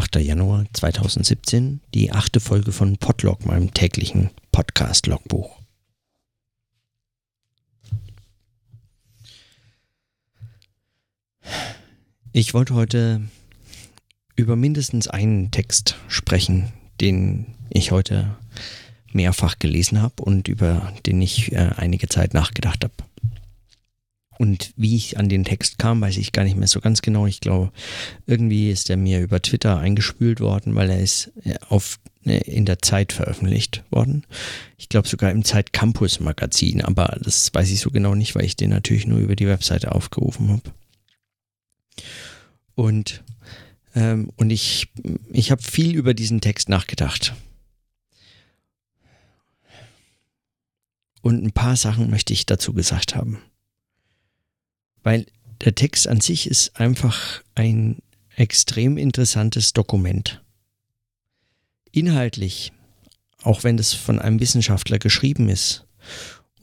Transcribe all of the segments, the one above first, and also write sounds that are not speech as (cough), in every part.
8. Januar 2017, die achte Folge von Podlog, meinem täglichen Podcast-Logbuch. Ich wollte heute über mindestens einen Text sprechen, den ich heute mehrfach gelesen habe und über den ich äh, einige Zeit nachgedacht habe. Und wie ich an den Text kam, weiß ich gar nicht mehr so ganz genau. Ich glaube, irgendwie ist er mir über Twitter eingespült worden, weil er ist äh, auf, äh, in der Zeit veröffentlicht worden. Ich glaube sogar im Zeit Campus Magazin, aber das weiß ich so genau nicht, weil ich den natürlich nur über die Webseite aufgerufen habe. Und, ähm, und ich, ich habe viel über diesen Text nachgedacht. Und ein paar Sachen möchte ich dazu gesagt haben. Weil der Text an sich ist einfach ein extrem interessantes Dokument. Inhaltlich, auch wenn das von einem Wissenschaftler geschrieben ist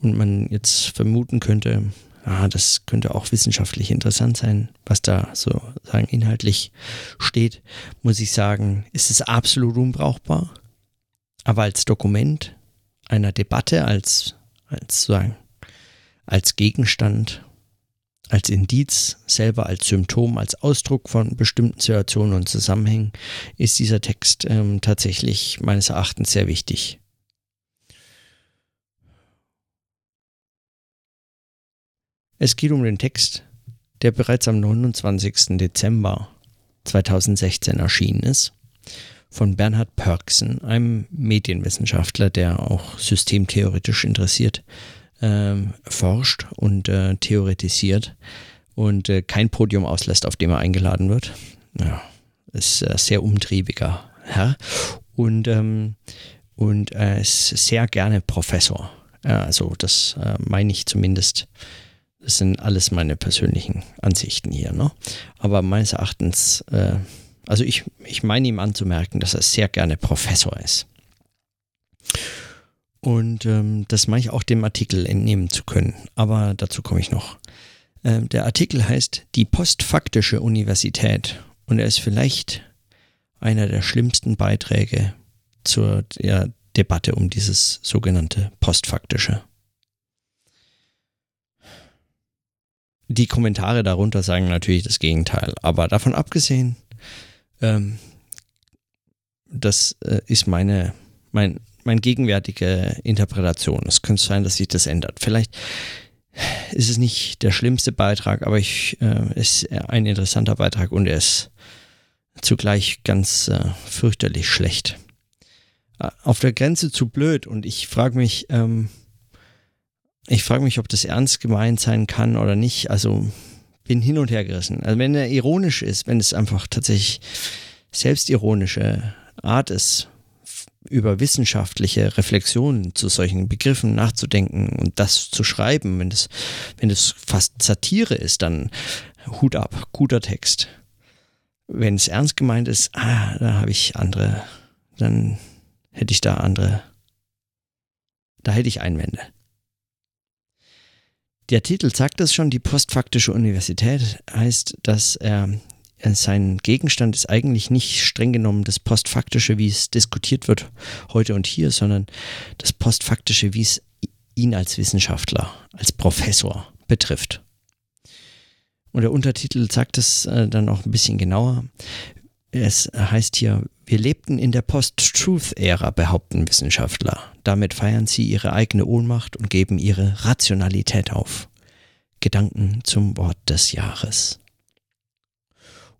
und man jetzt vermuten könnte, ah, das könnte auch wissenschaftlich interessant sein, was da so sagen inhaltlich steht, muss ich sagen, ist es absolut unbrauchbar. Aber als Dokument einer Debatte, als, als, sagen, als Gegenstand als Indiz, selber als Symptom, als Ausdruck von bestimmten Situationen und Zusammenhängen, ist dieser Text ähm, tatsächlich meines Erachtens sehr wichtig. Es geht um den Text, der bereits am 29. Dezember 2016 erschienen ist, von Bernhard Pörksen, einem Medienwissenschaftler, der auch systemtheoretisch interessiert ähm, forscht und äh, theoretisiert und äh, kein Podium auslässt, auf dem er eingeladen wird. Ja, ist äh, sehr umtriebiger Herr und, ähm, und er ist sehr gerne Professor. also das äh, meine ich zumindest. Das sind alles meine persönlichen Ansichten hier. Ne? Aber meines Erachtens, äh, also ich, ich meine ihm anzumerken, dass er sehr gerne Professor ist. Und ähm, das meine ich auch dem Artikel entnehmen zu können. Aber dazu komme ich noch. Ähm, der Artikel heißt Die postfaktische Universität. Und er ist vielleicht einer der schlimmsten Beiträge zur ja, Debatte um dieses sogenannte postfaktische. Die Kommentare darunter sagen natürlich das Gegenteil. Aber davon abgesehen, ähm, das äh, ist meine, mein, meine gegenwärtige Interpretation. Es könnte sein, dass sich das ändert. Vielleicht ist es nicht der schlimmste Beitrag, aber ich, äh, ist ein interessanter Beitrag und er ist zugleich ganz äh, fürchterlich schlecht. Äh, auf der Grenze zu blöd und ich frage mich, ähm, ich frage mich, ob das ernst gemeint sein kann oder nicht. Also bin hin und her gerissen. Also wenn er ironisch ist, wenn es einfach tatsächlich selbstironische Art ist, über wissenschaftliche Reflexionen zu solchen Begriffen nachzudenken und das zu schreiben, wenn es, wenn es fast Satire ist, dann Hut ab, guter Text. Wenn es ernst gemeint ist, ah, da habe ich andere, dann hätte ich da andere, da hätte ich Einwände. Der Titel sagt es schon, die postfaktische Universität heißt, dass er sein Gegenstand ist eigentlich nicht streng genommen das Postfaktische, wie es diskutiert wird heute und hier, sondern das Postfaktische, wie es ihn als Wissenschaftler, als Professor betrifft. Und der Untertitel sagt es äh, dann auch ein bisschen genauer. Es heißt hier, wir lebten in der Post-Truth-Ära, behaupten Wissenschaftler. Damit feiern sie ihre eigene Ohnmacht und geben ihre Rationalität auf. Gedanken zum Wort des Jahres.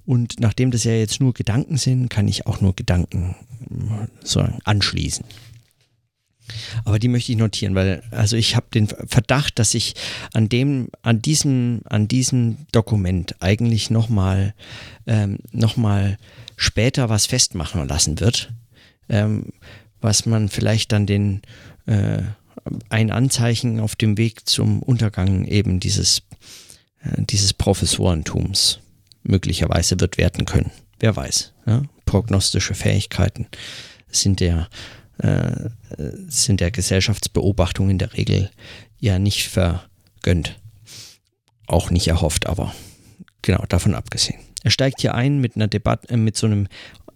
Und nachdem das ja jetzt nur Gedanken sind, kann ich auch nur Gedanken so anschließen. Aber die möchte ich notieren, weil also ich habe den Verdacht, dass ich an dem, an diesem, an diesem Dokument eigentlich nochmal ähm, noch später was festmachen lassen wird, ähm, was man vielleicht dann den äh, ein Anzeichen auf dem Weg zum Untergang eben dieses, äh, dieses Professorentums möglicherweise wird werten können. Wer weiß. Ja? Prognostische Fähigkeiten sind der, äh, sind der Gesellschaftsbeobachtung in der Regel ja nicht vergönnt. Auch nicht erhofft, aber genau davon abgesehen. Er steigt hier ein mit einer Debatte, äh, mit so einem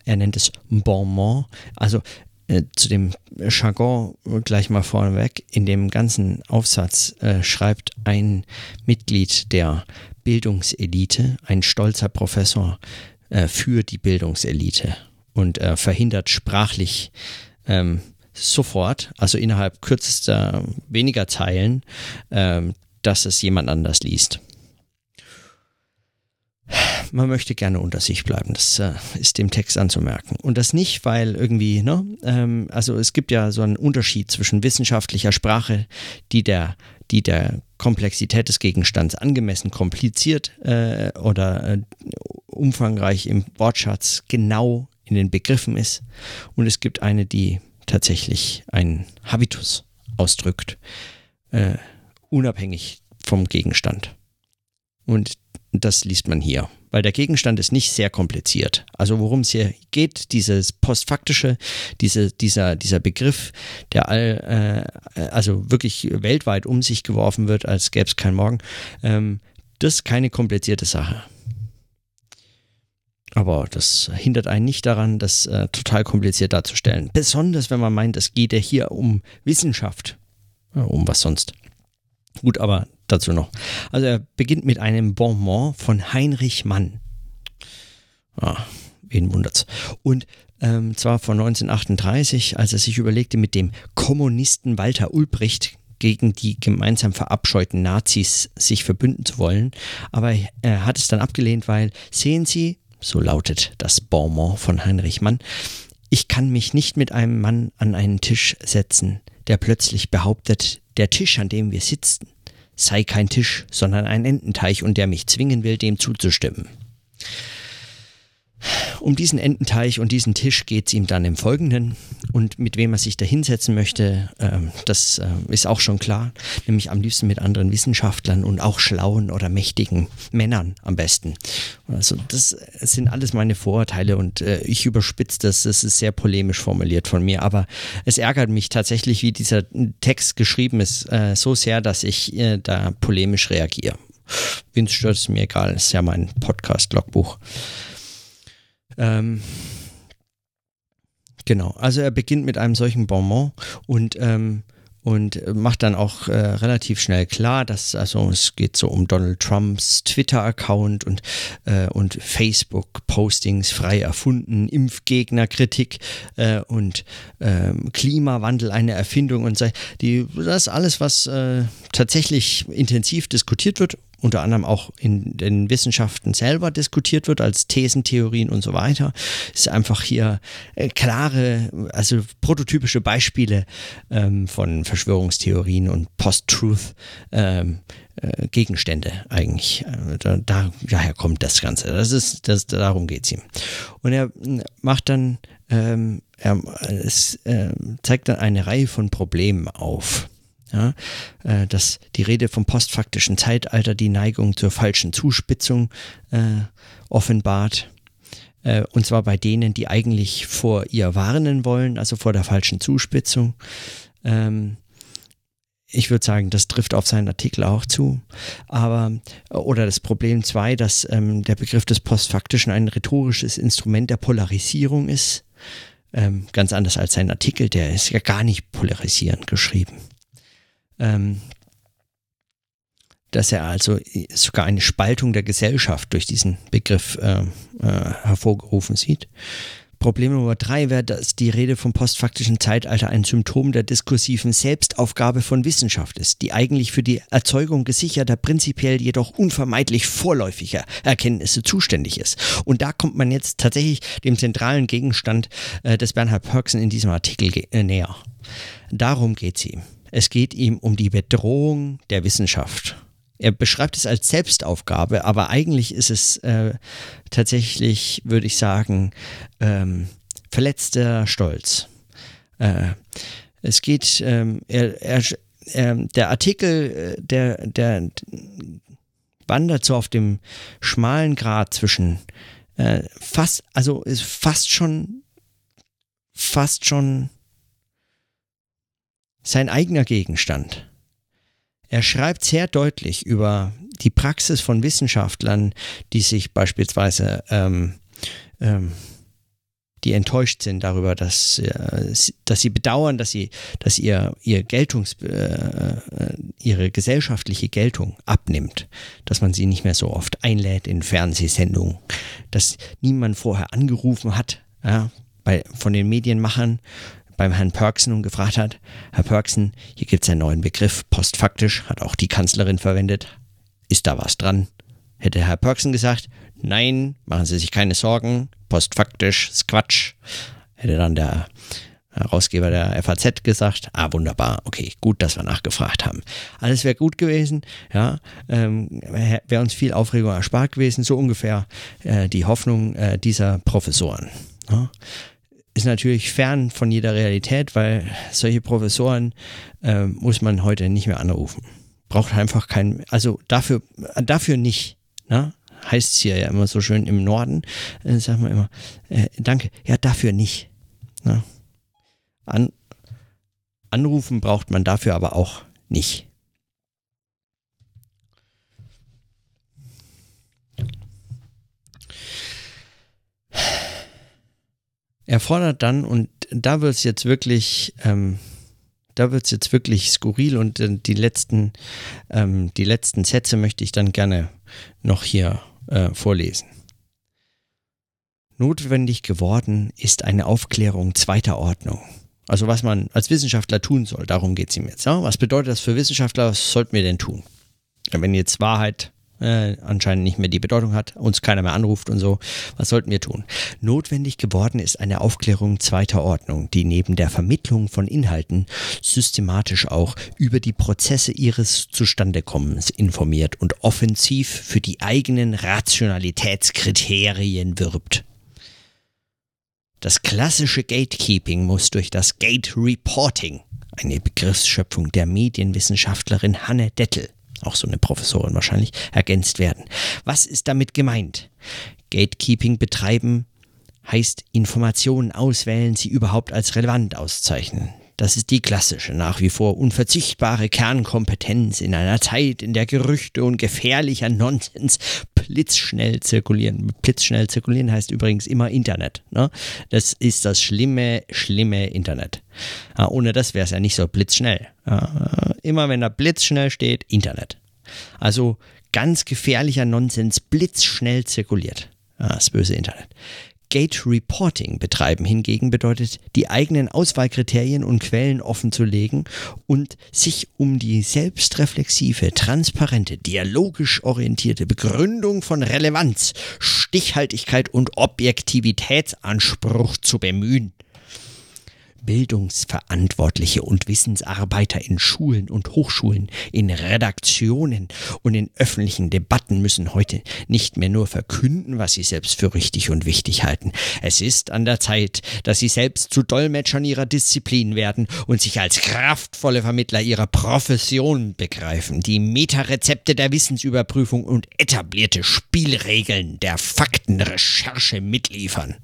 er nennt es Bonmont, also äh, zu dem Jargon gleich mal vorneweg. In dem ganzen Aufsatz äh, schreibt ein Mitglied der Bildungselite, ein stolzer Professor äh, für die Bildungselite und äh, verhindert sprachlich ähm, sofort, also innerhalb kürzester weniger Zeilen, ähm, dass es jemand anders liest man möchte gerne unter sich bleiben. Das äh, ist dem Text anzumerken. Und das nicht, weil irgendwie, ne, ähm, also es gibt ja so einen Unterschied zwischen wissenschaftlicher Sprache, die der, die der Komplexität des Gegenstands angemessen kompliziert äh, oder äh, umfangreich im Wortschatz genau in den Begriffen ist. Und es gibt eine, die tatsächlich einen Habitus ausdrückt, äh, unabhängig vom Gegenstand. Und das liest man hier, weil der Gegenstand ist nicht sehr kompliziert. Also worum es hier geht, dieses postfaktische, diese, dieser, dieser Begriff, der all, äh, also wirklich weltweit um sich geworfen wird, als gäbe es kein Morgen, ähm, das ist keine komplizierte Sache. Aber das hindert einen nicht daran, das äh, total kompliziert darzustellen. Besonders wenn man meint, es geht ja hier um Wissenschaft. Ja, um was sonst. Gut, aber dazu noch. Also er beginnt mit einem Bonbon von Heinrich Mann. Ah, wen wundert's. Und ähm, zwar von 1938, als er sich überlegte, mit dem Kommunisten Walter Ulbricht gegen die gemeinsam verabscheuten Nazis sich verbünden zu wollen. Aber er hat es dann abgelehnt, weil, sehen Sie, so lautet das Bonbon von Heinrich Mann, ich kann mich nicht mit einem Mann an einen Tisch setzen, der plötzlich behauptet, der Tisch, an dem wir sitzen, sei kein Tisch, sondern ein Ententeich und der mich zwingen will, dem zuzustimmen. Um diesen Ententeich und diesen Tisch geht es ihm dann im Folgenden. Und mit wem er sich da hinsetzen möchte, äh, das äh, ist auch schon klar. Nämlich am liebsten mit anderen Wissenschaftlern und auch schlauen oder mächtigen Männern am besten. Also das sind alles meine Vorurteile und äh, ich überspitze das. Das ist sehr polemisch formuliert von mir. Aber es ärgert mich tatsächlich, wie dieser Text geschrieben ist, äh, so sehr, dass ich äh, da polemisch reagiere. Wen stört es mir egal, das ist ja mein Podcast-Logbuch. Ähm, genau, also er beginnt mit einem solchen Bonbon und ähm, und macht dann auch äh, relativ schnell klar, dass also es geht so um Donald Trumps Twitter-Account und äh, und Facebook-Postings frei erfunden, Impfgegnerkritik äh, und ähm, Klimawandel eine Erfindung und die das alles, was äh, tatsächlich intensiv diskutiert wird unter anderem auch in den Wissenschaften selber diskutiert wird, als Thesentheorien und so weiter, ist einfach hier äh, klare, also prototypische Beispiele ähm, von Verschwörungstheorien und Post-Truth. Ähm, äh, Gegenstände eigentlich. Äh, da, da, daher kommt das Ganze. Das ist, das, darum geht es ihm. Und er macht dann, ähm, er es, äh, zeigt dann eine Reihe von Problemen auf ja, äh, dass die Rede vom postfaktischen Zeitalter die Neigung zur falschen Zuspitzung äh, offenbart. Äh, und zwar bei denen, die eigentlich vor ihr warnen wollen, also vor der falschen Zuspitzung. Ähm, ich würde sagen, das trifft auf seinen Artikel auch zu. Aber, oder das Problem zwei, dass ähm, der Begriff des Postfaktischen ein rhetorisches Instrument der Polarisierung ist. Ähm, ganz anders als sein Artikel, der ist ja gar nicht polarisierend geschrieben ähm, dass er also sogar eine Spaltung der Gesellschaft durch diesen Begriff äh, äh, hervorgerufen sieht. Problem Nummer drei wäre, dass die Rede vom postfaktischen Zeitalter ein Symptom der diskursiven Selbstaufgabe von Wissenschaft ist, die eigentlich für die Erzeugung gesicherter, prinzipiell jedoch unvermeidlich vorläufiger Erkenntnisse zuständig ist. Und da kommt man jetzt tatsächlich dem zentralen Gegenstand äh, des Bernhard Perksen in diesem Artikel äh, näher. Darum geht es ihm. Es geht ihm um die Bedrohung der Wissenschaft. Er beschreibt es als Selbstaufgabe, aber eigentlich ist es äh, tatsächlich, würde ich sagen, ähm, verletzter Stolz. Äh, es geht, ähm, er, er, er, der Artikel, äh, der, der wandert so auf dem schmalen Grad zwischen äh, fast, also ist fast schon, fast schon sein eigener Gegenstand. Er schreibt sehr deutlich über die Praxis von Wissenschaftlern, die sich beispielsweise ähm, ähm, die enttäuscht sind darüber, dass, äh, dass sie bedauern, dass sie, dass ihr, ihr Geltungs, äh, ihre gesellschaftliche Geltung abnimmt, dass man sie nicht mehr so oft einlädt in Fernsehsendungen, dass niemand vorher angerufen hat, ja, bei, von den Medienmachern beim Herrn Perksen und gefragt hat, Herr Perksen, hier gibt es einen neuen Begriff, postfaktisch, hat auch die Kanzlerin verwendet. Ist da was dran? Hätte Herr Perksen gesagt, nein, machen Sie sich keine Sorgen, postfaktisch, ist Quatsch. Hätte dann der Herausgeber der FAZ gesagt, ah wunderbar, okay, gut, dass wir nachgefragt haben. Alles wäre gut gewesen, ja, ähm, wäre uns viel Aufregung erspart gewesen, so ungefähr äh, die Hoffnung äh, dieser Professoren. Ja ist natürlich fern von jeder Realität, weil solche Professoren äh, muss man heute nicht mehr anrufen. Braucht einfach keinen, also dafür, dafür nicht. Ne? Heißt es hier ja immer so schön im Norden, äh, sagen wir immer, äh, danke, ja, dafür nicht. Ne? An, anrufen braucht man dafür aber auch nicht. Er fordert dann, und da wird es jetzt wirklich, ähm, da wird es jetzt wirklich skurril und äh, die letzten, ähm, die letzten Sätze möchte ich dann gerne noch hier äh, vorlesen. Notwendig geworden ist eine Aufklärung zweiter Ordnung. Also was man als Wissenschaftler tun soll, darum geht es ihm jetzt. Ja? Was bedeutet das für Wissenschaftler? Was sollten wir denn tun? Wenn jetzt Wahrheit äh, anscheinend nicht mehr die Bedeutung hat, uns keiner mehr anruft und so. Was sollten wir tun? Notwendig geworden ist eine Aufklärung zweiter Ordnung, die neben der Vermittlung von Inhalten systematisch auch über die Prozesse ihres Zustandekommens informiert und offensiv für die eigenen Rationalitätskriterien wirbt. Das klassische Gatekeeping muss durch das Gate Reporting, eine Begriffsschöpfung der Medienwissenschaftlerin Hanne Dettel, auch so eine Professorin wahrscheinlich, ergänzt werden. Was ist damit gemeint? Gatekeeping betreiben heißt Informationen auswählen, sie überhaupt als relevant auszeichnen. Das ist die klassische, nach wie vor unverzichtbare Kernkompetenz in einer Zeit, in der Gerüchte und gefährlicher Nonsens blitzschnell zirkulieren. Blitzschnell zirkulieren heißt übrigens immer Internet. Ne? Das ist das schlimme, schlimme Internet. Ja, ohne das wäre es ja nicht so blitzschnell. Ja, immer wenn da blitzschnell steht, Internet. Also ganz gefährlicher Nonsens blitzschnell zirkuliert. Ja, das böse Internet. Gate Reporting betreiben hingegen bedeutet, die eigenen Auswahlkriterien und Quellen offenzulegen und sich um die selbstreflexive, transparente, dialogisch orientierte Begründung von Relevanz, Stichhaltigkeit und Objektivitätsanspruch zu bemühen. Bildungsverantwortliche und Wissensarbeiter in Schulen und Hochschulen, in Redaktionen und in öffentlichen Debatten müssen heute nicht mehr nur verkünden, was sie selbst für richtig und wichtig halten. Es ist an der Zeit, dass sie selbst zu Dolmetschern ihrer Disziplin werden und sich als kraftvolle Vermittler ihrer Profession begreifen, die Metarezepte der Wissensüberprüfung und etablierte Spielregeln der Faktenrecherche mitliefern.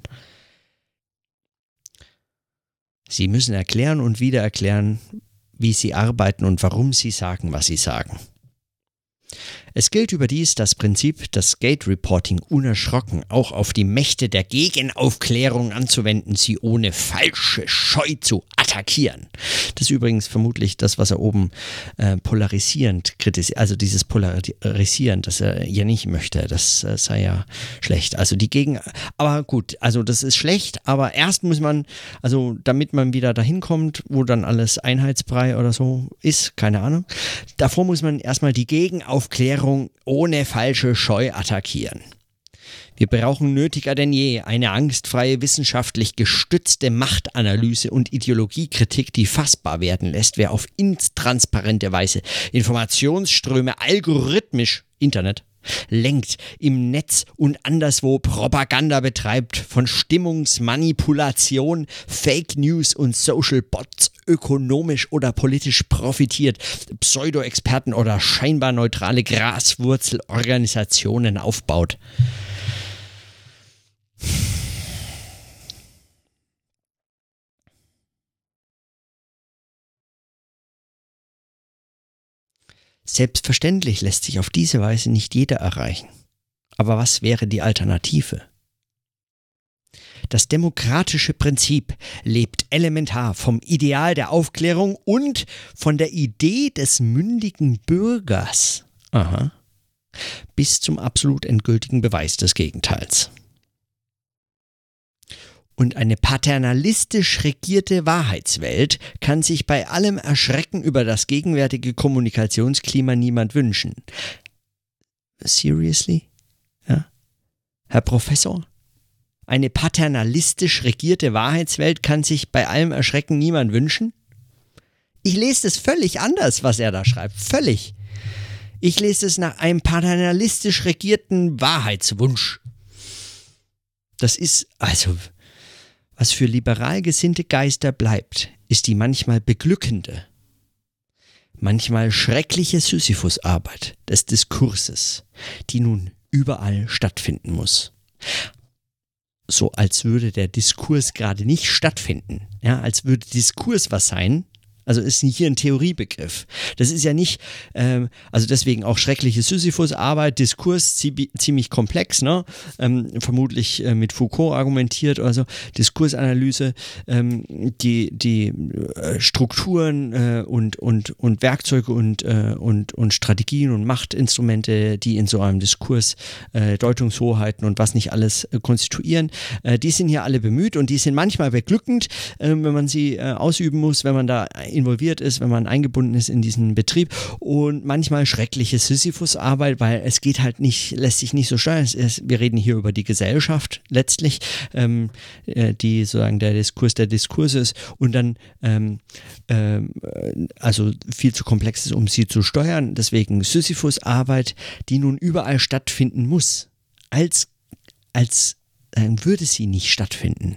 Sie müssen erklären und wieder erklären, wie sie arbeiten und warum sie sagen, was sie sagen. Es gilt überdies das Prinzip, das Gate Reporting unerschrocken auch auf die Mächte der Gegenaufklärung anzuwenden, sie ohne falsche Scheu zu attackieren. Das ist übrigens vermutlich das, was er oben äh, polarisierend kritisiert, also dieses Polarisieren, das er ja nicht möchte, das äh, sei ja schlecht. Also die Gegen, aber gut, also das ist schlecht, aber erst muss man, also damit man wieder dahin kommt, wo dann alles Einheitsbrei oder so ist, keine Ahnung, davor muss man erstmal die Gegenaufklärung ohne falsche Scheu attackieren. Wir brauchen nötiger denn je eine angstfreie, wissenschaftlich gestützte Machtanalyse und Ideologiekritik, die fassbar werden lässt, wer auf intransparente Weise Informationsströme algorithmisch Internet lenkt, im Netz und anderswo Propaganda betreibt, von Stimmungsmanipulation, Fake News und Social Bots ökonomisch oder politisch profitiert, Pseudo-Experten oder scheinbar neutrale Graswurzelorganisationen aufbaut. Selbstverständlich lässt sich auf diese Weise nicht jeder erreichen. Aber was wäre die Alternative? Das demokratische Prinzip lebt elementar vom Ideal der Aufklärung und von der Idee des mündigen Bürgers. Aha. Bis zum absolut endgültigen Beweis des Gegenteils. Und eine paternalistisch regierte Wahrheitswelt kann sich bei allem Erschrecken über das gegenwärtige Kommunikationsklima niemand wünschen. Seriously? Ja? Herr Professor? Eine paternalistisch regierte Wahrheitswelt kann sich bei allem Erschrecken niemand wünschen? Ich lese es völlig anders, was er da schreibt. Völlig. Ich lese es nach einem paternalistisch regierten Wahrheitswunsch. Das ist, also, was für liberal gesinnte Geister bleibt, ist die manchmal beglückende, manchmal schreckliche Sisyphusarbeit des Diskurses, die nun überall stattfinden muss. So als würde der Diskurs gerade nicht stattfinden, ja, als würde Diskurs was sein, also ist hier ein Theoriebegriff. Das ist ja nicht, ähm, also deswegen auch schreckliche Sisyphus-Arbeit, Diskurs ziemlich komplex, ne? Ähm, vermutlich äh, mit Foucault argumentiert oder so. Diskursanalyse, ähm, die, die äh, Strukturen äh, und, und, und Werkzeuge und, äh, und, und Strategien und Machtinstrumente, die in so einem Diskurs äh, Deutungshoheiten und was nicht alles konstituieren, die sind hier alle bemüht und die sind manchmal beglückend, wenn man sie ausüben muss, wenn man da involviert ist, wenn man eingebunden ist in diesen Betrieb und manchmal schreckliche Sisyphus-Arbeit, weil es geht halt nicht, lässt sich nicht so steuern. Wir reden hier über die Gesellschaft letztlich, ähm, äh, die sozusagen der Diskurs der Diskurs ist und dann ähm, ähm, also viel zu komplex ist, um sie zu steuern. Deswegen Sisyphus-Arbeit, die nun überall stattfinden muss, als, als äh, würde sie nicht stattfinden.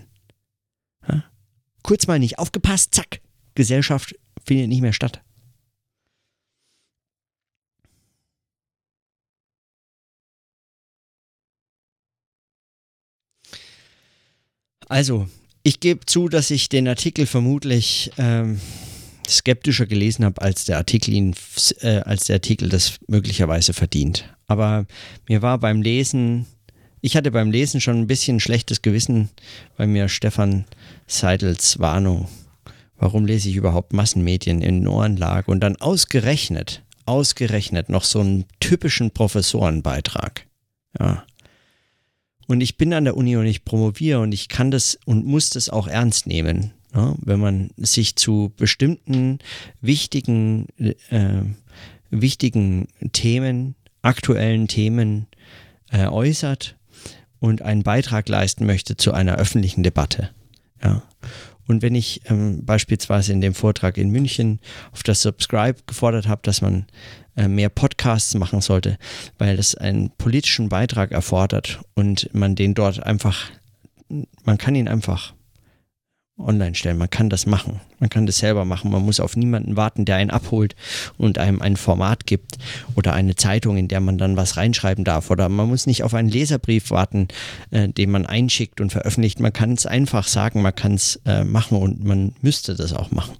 Kurz mal nicht aufgepasst, zack, Gesellschaft findet nicht mehr statt. Also, ich gebe zu, dass ich den Artikel vermutlich ähm, skeptischer gelesen habe, als der Artikel ihn, äh, als der Artikel das möglicherweise verdient. Aber mir war beim Lesen, ich hatte beim Lesen schon ein bisschen schlechtes Gewissen, weil mir Stefan Seidels Warnung warum lese ich überhaupt Massenmedien in den Ohren lag und dann ausgerechnet, ausgerechnet noch so einen typischen Professorenbeitrag. Ja. Und ich bin an der Uni und ich promoviere und ich kann das und muss das auch ernst nehmen. Ja, wenn man sich zu bestimmten wichtigen, äh, wichtigen Themen, aktuellen Themen äh, äußert und einen Beitrag leisten möchte zu einer öffentlichen Debatte. Ja. Und wenn ich ähm, beispielsweise in dem Vortrag in München auf das Subscribe gefordert habe, dass man äh, mehr Podcasts machen sollte, weil das einen politischen Beitrag erfordert und man den dort einfach, man kann ihn einfach online stellen. Man kann das machen. Man kann das selber machen. Man muss auf niemanden warten, der einen abholt und einem ein Format gibt oder eine Zeitung, in der man dann was reinschreiben darf. Oder man muss nicht auf einen Leserbrief warten, äh, den man einschickt und veröffentlicht. Man kann es einfach sagen, man kann es äh, machen und man müsste das auch machen.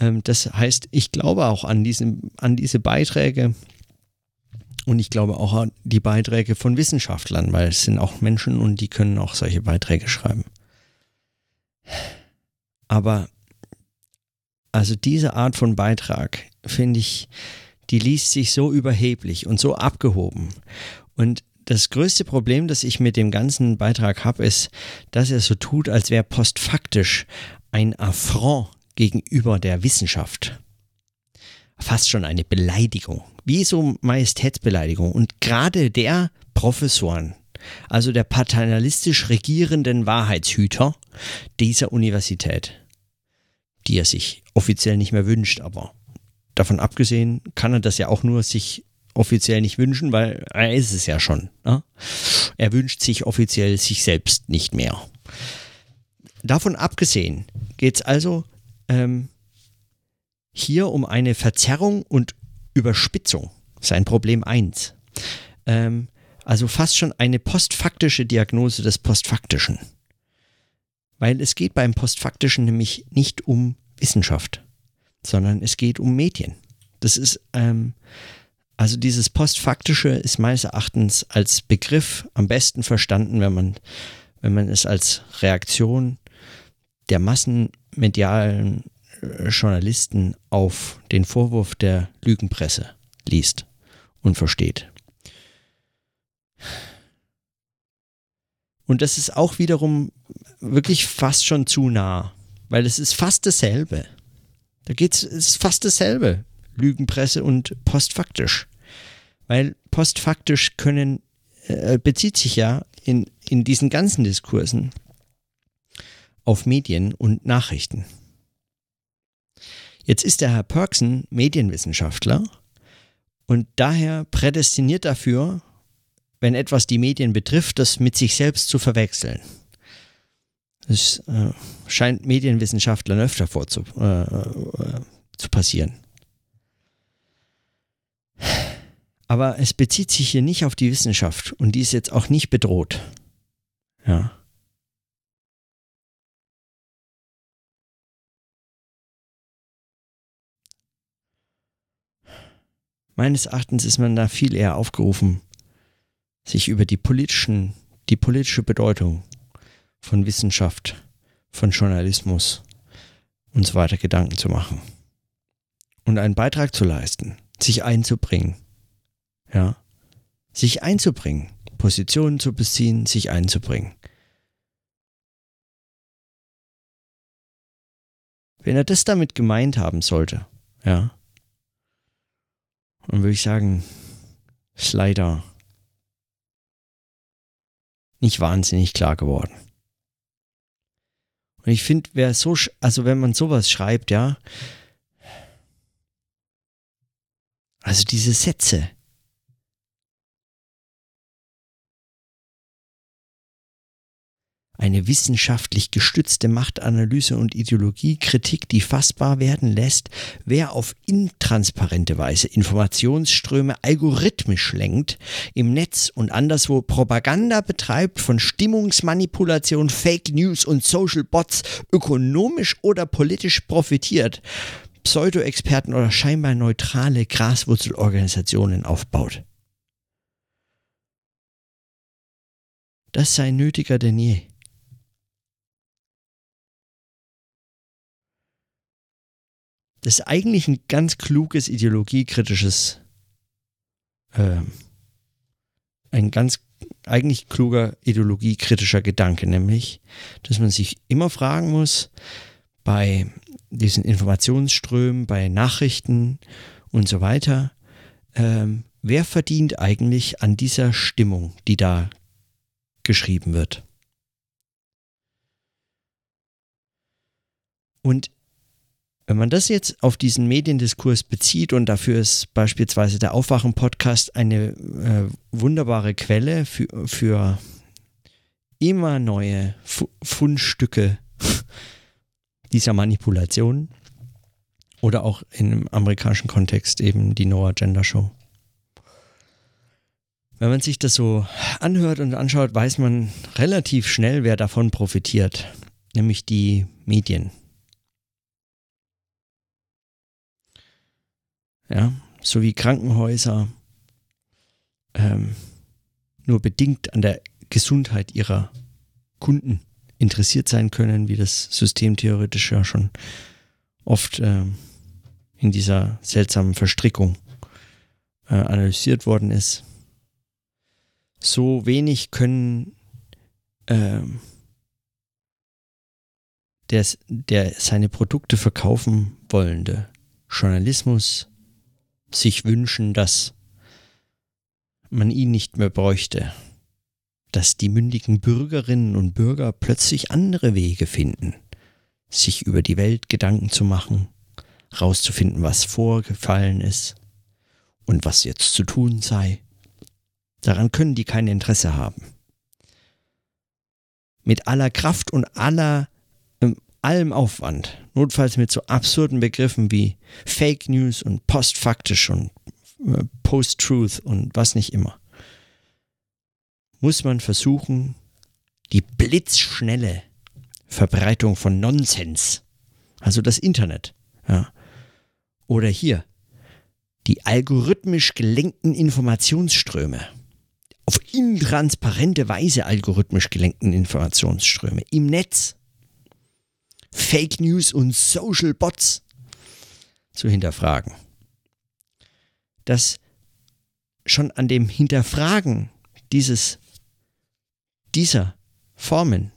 Ähm, das heißt, ich glaube auch an, diesem, an diese Beiträge. Und ich glaube auch an die Beiträge von Wissenschaftlern, weil es sind auch Menschen und die können auch solche Beiträge schreiben. Aber also diese Art von Beitrag, finde ich, die liest sich so überheblich und so abgehoben. Und das größte Problem, das ich mit dem ganzen Beitrag habe, ist, dass er so tut, als wäre postfaktisch ein Affront gegenüber der Wissenschaft. Fast schon eine Beleidigung. Wie so Majestätsbeleidigung. Und gerade der Professoren, also der paternalistisch regierenden Wahrheitshüter dieser Universität, die er sich offiziell nicht mehr wünscht, aber davon abgesehen kann er das ja auch nur sich offiziell nicht wünschen, weil er ist es ja schon. Ne? Er wünscht sich offiziell sich selbst nicht mehr. Davon abgesehen geht es also ähm, hier um eine Verzerrung und Überspitzung. Sein Problem 1. Ähm, also fast schon eine postfaktische Diagnose des Postfaktischen. Weil es geht beim Postfaktischen nämlich nicht um Wissenschaft, sondern es geht um Medien. Das ist, ähm, also dieses Postfaktische ist meines Erachtens als Begriff am besten verstanden, wenn man wenn man es als Reaktion der massenmedialen äh, Journalisten auf den Vorwurf der Lügenpresse liest und versteht. Und das ist auch wiederum wirklich fast schon zu nah, weil es ist fast dasselbe. Da geht es ist fast dasselbe, Lügenpresse und postfaktisch. Weil postfaktisch können, äh, bezieht sich ja in, in diesen ganzen Diskursen auf Medien und Nachrichten. Jetzt ist der Herr Perksen Medienwissenschaftler und daher prädestiniert dafür, wenn etwas die Medien betrifft, das mit sich selbst zu verwechseln. Das äh, scheint Medienwissenschaftlern öfter vorzu, äh, äh, zu passieren. Aber es bezieht sich hier nicht auf die Wissenschaft und die ist jetzt auch nicht bedroht. Ja. Meines Erachtens ist man da viel eher aufgerufen, sich über die politischen, die politische Bedeutung von Wissenschaft, von Journalismus und so weiter Gedanken zu machen. Und einen Beitrag zu leisten, sich einzubringen. Ja. Sich einzubringen, Positionen zu beziehen, sich einzubringen. Wenn er das damit gemeint haben sollte, ja, dann würde ich sagen, ist leider nicht wahnsinnig klar geworden. Und ich finde, wer so, also wenn man sowas schreibt, ja, also diese Sätze, eine wissenschaftlich gestützte Machtanalyse und Ideologiekritik, die fassbar werden lässt, wer auf intransparente Weise Informationsströme algorithmisch lenkt, im Netz und anderswo Propaganda betreibt, von Stimmungsmanipulation, Fake News und Social Bots ökonomisch oder politisch profitiert, Pseudo-Experten oder scheinbar neutrale Graswurzelorganisationen aufbaut. Das sei nötiger denn je. Das ist eigentlich ein ganz kluges ideologiekritisches, äh, ein ganz eigentlich kluger ideologiekritischer Gedanke, nämlich, dass man sich immer fragen muss, bei diesen Informationsströmen, bei Nachrichten und so weiter, ähm, wer verdient eigentlich an dieser Stimmung, die da geschrieben wird? Und wenn man das jetzt auf diesen Mediendiskurs bezieht und dafür ist beispielsweise der Aufwachen-Podcast eine äh, wunderbare Quelle für, für immer neue Fu Fundstücke (laughs) dieser Manipulation oder auch im amerikanischen Kontext eben die Noah Gender Show. Wenn man sich das so anhört und anschaut, weiß man relativ schnell, wer davon profitiert, nämlich die Medien. Ja, sowie Krankenhäuser ähm, nur bedingt an der Gesundheit ihrer Kunden interessiert sein können, wie das System theoretisch ja schon oft ähm, in dieser seltsamen Verstrickung äh, analysiert worden ist. So wenig können ähm, der, der seine Produkte verkaufen wollende Journalismus sich wünschen, dass man ihn nicht mehr bräuchte, dass die mündigen Bürgerinnen und Bürger plötzlich andere Wege finden, sich über die Welt Gedanken zu machen, rauszufinden, was vorgefallen ist und was jetzt zu tun sei. Daran können die kein Interesse haben. Mit aller Kraft und aller allem Aufwand, notfalls mit so absurden Begriffen wie Fake News und postfaktisch und äh, Post-Truth und was nicht immer, muss man versuchen, die blitzschnelle Verbreitung von Nonsens, also das Internet, ja, oder hier die algorithmisch gelenkten Informationsströme auf intransparente Weise algorithmisch gelenkten Informationsströme im Netz, Fake News und Social Bots zu hinterfragen. Dass schon an dem Hinterfragen dieses, dieser Formen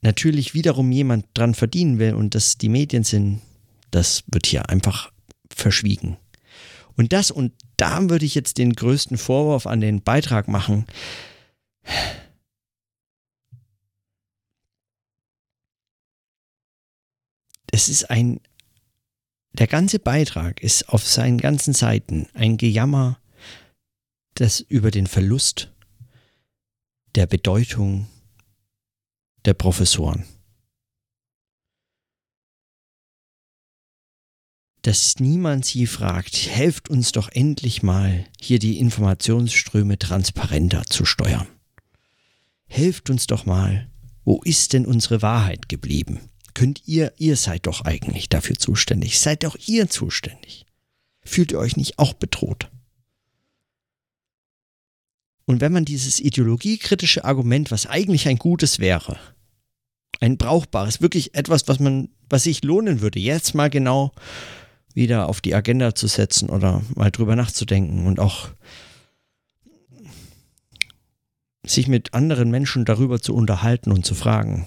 natürlich wiederum jemand dran verdienen will und das die Medien sind, das wird hier einfach verschwiegen. Und das, und da würde ich jetzt den größten Vorwurf an den Beitrag machen. Es ist ein, der ganze Beitrag ist auf seinen ganzen Seiten ein Gejammer das über den Verlust der Bedeutung der Professoren. Dass niemand sie fragt, helft uns doch endlich mal, hier die Informationsströme transparenter zu steuern. Helft uns doch mal, wo ist denn unsere Wahrheit geblieben? Könnt ihr, ihr seid doch eigentlich dafür zuständig, seid doch ihr zuständig. Fühlt ihr euch nicht auch bedroht? Und wenn man dieses ideologiekritische Argument, was eigentlich ein gutes wäre, ein brauchbares, wirklich etwas, was man, was sich lohnen würde, jetzt mal genau wieder auf die Agenda zu setzen oder mal drüber nachzudenken und auch sich mit anderen Menschen darüber zu unterhalten und zu fragen,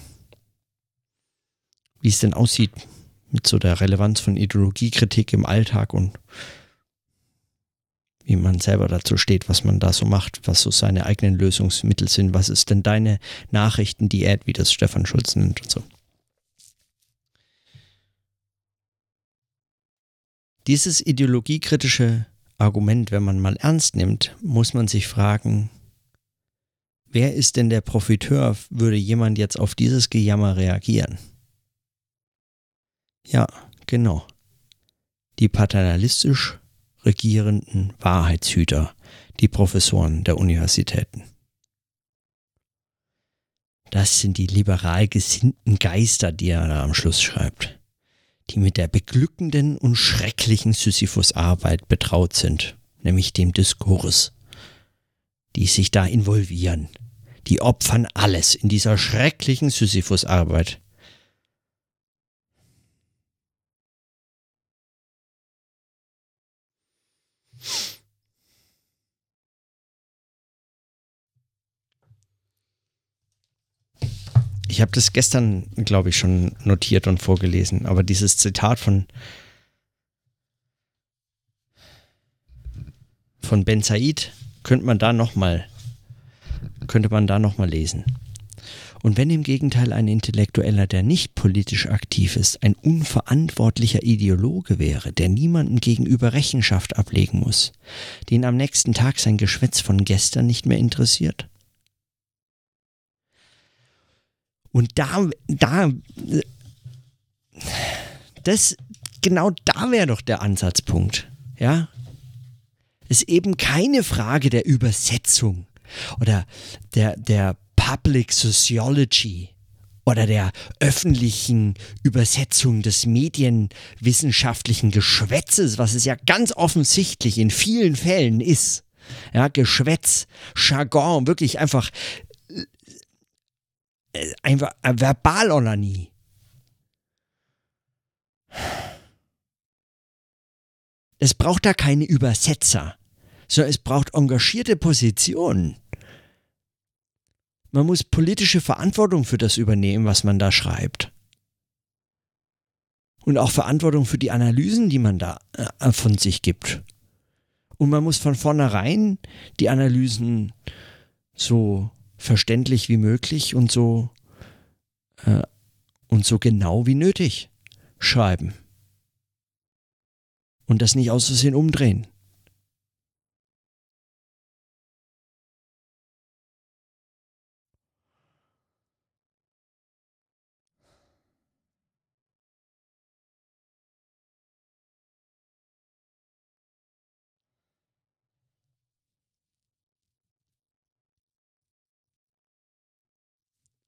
wie es denn aussieht mit so der Relevanz von Ideologiekritik im Alltag und wie man selber dazu steht, was man da so macht, was so seine eigenen Lösungsmittel sind, was ist denn deine Nachrichtendiät, wie das Stefan Schulz nennt und so. Dieses ideologiekritische Argument, wenn man mal ernst nimmt, muss man sich fragen, wer ist denn der Profiteur, würde jemand jetzt auf dieses Gejammer reagieren? Ja, genau. Die paternalistisch regierenden Wahrheitshüter, die Professoren der Universitäten. Das sind die liberal gesinnten Geister, die er da am Schluss schreibt, die mit der beglückenden und schrecklichen Sisyphus-Arbeit betraut sind, nämlich dem Diskurs, die sich da involvieren, die opfern alles in dieser schrecklichen Sisyphus-Arbeit Ich habe das gestern, glaube ich, schon notiert und vorgelesen, aber dieses Zitat von, von Ben Said könnte man da nochmal könnte man da noch mal lesen. Und wenn im Gegenteil ein Intellektueller, der nicht politisch aktiv ist, ein unverantwortlicher Ideologe wäre, der niemandem gegenüber Rechenschaft ablegen muss, den am nächsten Tag sein Geschwätz von gestern nicht mehr interessiert? Und da, da, das, genau da wäre doch der Ansatzpunkt, ja? Ist eben keine Frage der Übersetzung oder der, der Public Sociology oder der öffentlichen Übersetzung des medienwissenschaftlichen Geschwätzes, was es ja ganz offensichtlich in vielen Fällen ist. Ja, Geschwätz, Jargon, wirklich einfach, äh, einfach verbal oder nie. Es braucht da keine Übersetzer, sondern es braucht engagierte Positionen. Man muss politische Verantwortung für das übernehmen, was man da schreibt. Und auch Verantwortung für die Analysen, die man da äh, von sich gibt. Und man muss von vornherein die Analysen so verständlich wie möglich und so äh, und so genau wie nötig schreiben. Und das nicht aus Versehen umdrehen.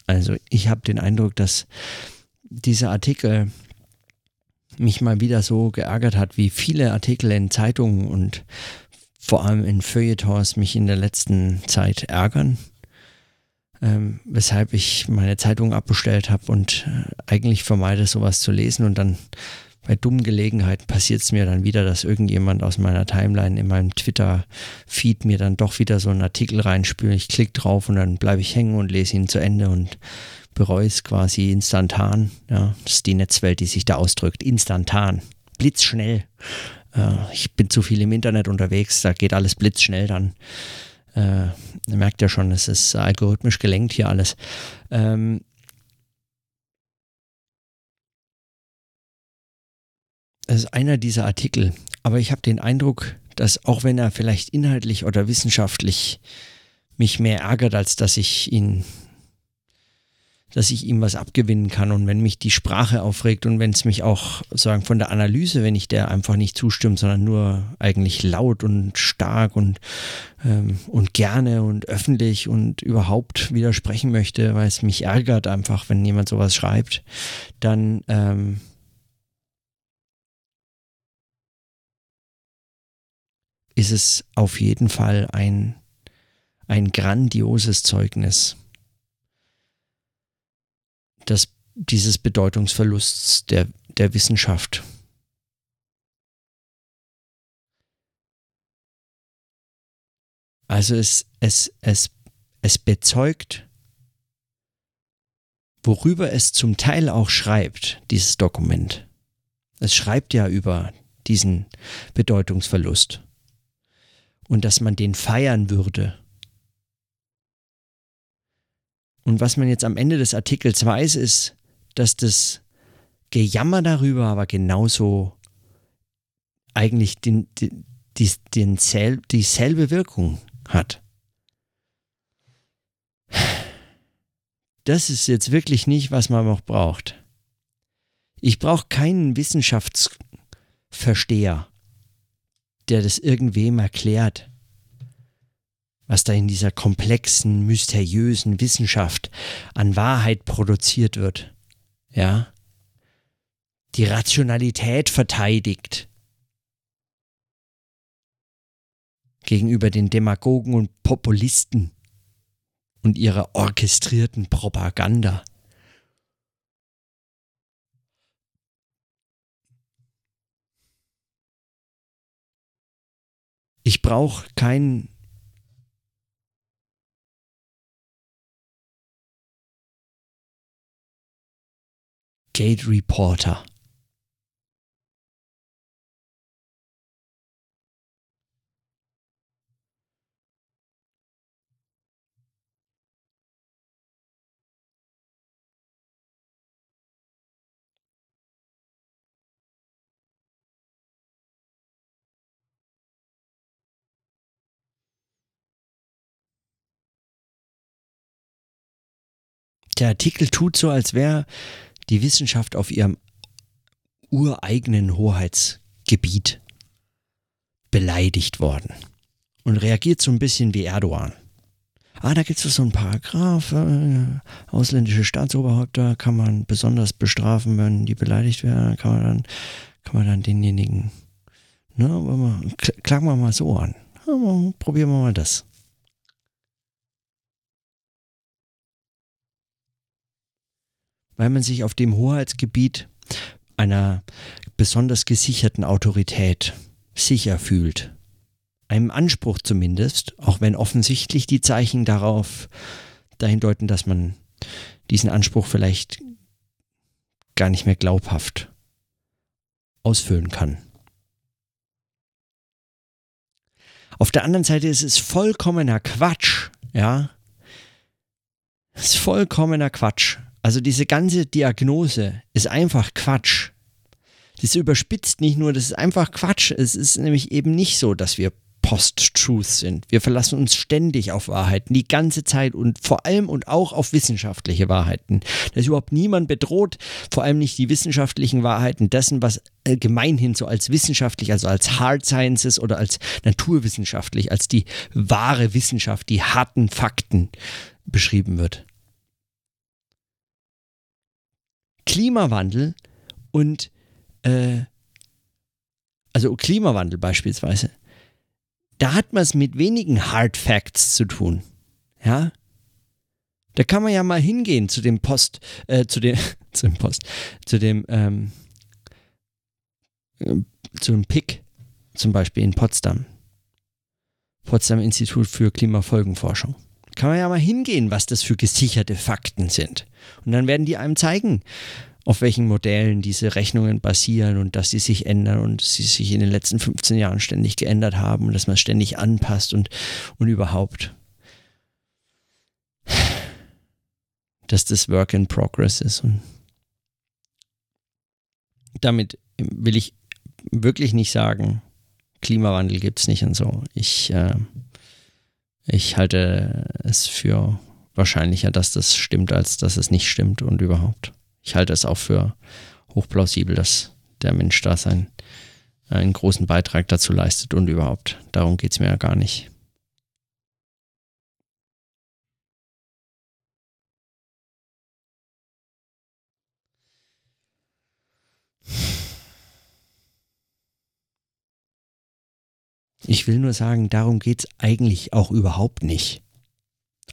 Also ich habe den Eindruck, dass dieser Artikel mich mal wieder so geärgert hat, wie viele Artikel in Zeitungen und vor allem in Feuilletons mich in der letzten Zeit ärgern, ähm, weshalb ich meine Zeitung abbestellt habe und äh, eigentlich vermeide, sowas zu lesen und dann bei dummen Gelegenheiten passiert es mir dann wieder, dass irgendjemand aus meiner Timeline in meinem Twitter-Feed mir dann doch wieder so einen Artikel reinspült. Ich klicke drauf und dann bleibe ich hängen und lese ihn zu Ende und bereue es quasi instantan. Ja, das ist die Netzwelt, die sich da ausdrückt. Instantan. Blitzschnell. Äh, ich bin zu viel im Internet unterwegs, da geht alles blitzschnell dann. Äh, ihr merkt ja schon, es ist algorithmisch gelenkt hier alles. Ähm, es ist einer dieser Artikel, aber ich habe den Eindruck, dass auch wenn er vielleicht inhaltlich oder wissenschaftlich mich mehr ärgert, als dass ich ihn dass ich ihm was abgewinnen kann. Und wenn mich die Sprache aufregt und wenn es mich auch sagen von der Analyse, wenn ich der einfach nicht zustimmt, sondern nur eigentlich laut und stark und, ähm, und gerne und öffentlich und überhaupt widersprechen möchte, weil es mich ärgert einfach, wenn jemand sowas schreibt, dann ähm, ist es auf jeden Fall ein, ein grandioses Zeugnis des, dieses Bedeutungsverlusts der, der Wissenschaft. Also es, es, es, es bezeugt, worüber es zum Teil auch schreibt, dieses Dokument. Es schreibt ja über diesen Bedeutungsverlust und dass man den feiern würde Und was man jetzt am Ende des Artikels weiß, ist, dass das Gejammer darüber aber genauso eigentlich den, den, den sel, dieselbe Wirkung hat. Das ist jetzt wirklich nicht, was man noch braucht. Ich brauche keinen Wissenschaftsversteher, der das irgendwem erklärt was da in dieser komplexen, mysteriösen Wissenschaft an Wahrheit produziert wird. Ja? Die Rationalität verteidigt gegenüber den Demagogen und Populisten und ihrer orchestrierten Propaganda. Ich brauche keinen Gate Reporter. Der Artikel tut so, als wäre die Wissenschaft auf ihrem ureigenen Hoheitsgebiet beleidigt worden und reagiert so ein bisschen wie Erdogan. Ah, da gibt es so einen Paragraph, äh, ausländische Staatsoberhäupter kann man besonders bestrafen, wenn die beleidigt werden, kann man dann, kann man dann denjenigen, ne, klagen wir mal so an. Ja, probieren wir mal das. Weil man sich auf dem Hoheitsgebiet einer besonders gesicherten Autorität sicher fühlt. Einem Anspruch zumindest, auch wenn offensichtlich die Zeichen darauf dahin deuten, dass man diesen Anspruch vielleicht gar nicht mehr glaubhaft ausfüllen kann. Auf der anderen Seite ist es vollkommener Quatsch, ja. Es ist vollkommener Quatsch, also diese ganze Diagnose ist einfach Quatsch. Das überspitzt nicht nur, das ist einfach Quatsch. Es ist nämlich eben nicht so, dass wir Post-Truth sind. Wir verlassen uns ständig auf Wahrheiten, die ganze Zeit und vor allem und auch auf wissenschaftliche Wahrheiten. Da ist überhaupt niemand bedroht, vor allem nicht die wissenschaftlichen Wahrheiten dessen, was äh, gemeinhin so als wissenschaftlich, also als Hard Sciences oder als naturwissenschaftlich, als die wahre Wissenschaft, die harten Fakten beschrieben wird. Klimawandel und äh, also Klimawandel beispielsweise, da hat man es mit wenigen Hard Facts zu tun. Ja? Da kann man ja mal hingehen zu dem Post, äh, zu dem, (laughs) zu dem Post, zu dem, ähm, äh, zu dem PIC, zum Beispiel in Potsdam. Potsdam Institut für Klimafolgenforschung. Kann man ja mal hingehen, was das für gesicherte Fakten sind. Und dann werden die einem zeigen, auf welchen Modellen diese Rechnungen basieren und dass sie sich ändern und sie sich in den letzten 15 Jahren ständig geändert haben und dass man ständig anpasst und, und überhaupt. Dass das Work in Progress ist. Und damit will ich wirklich nicht sagen, Klimawandel gibt es nicht und so. Ich, äh, ich halte es für wahrscheinlicher, dass das stimmt, als dass es nicht stimmt und überhaupt ich halte es auch für hochplausibel, dass der Mensch da sein, einen großen Beitrag dazu leistet und überhaupt. Darum geht es mir ja gar nicht. Ich will nur sagen, darum geht es eigentlich auch überhaupt nicht.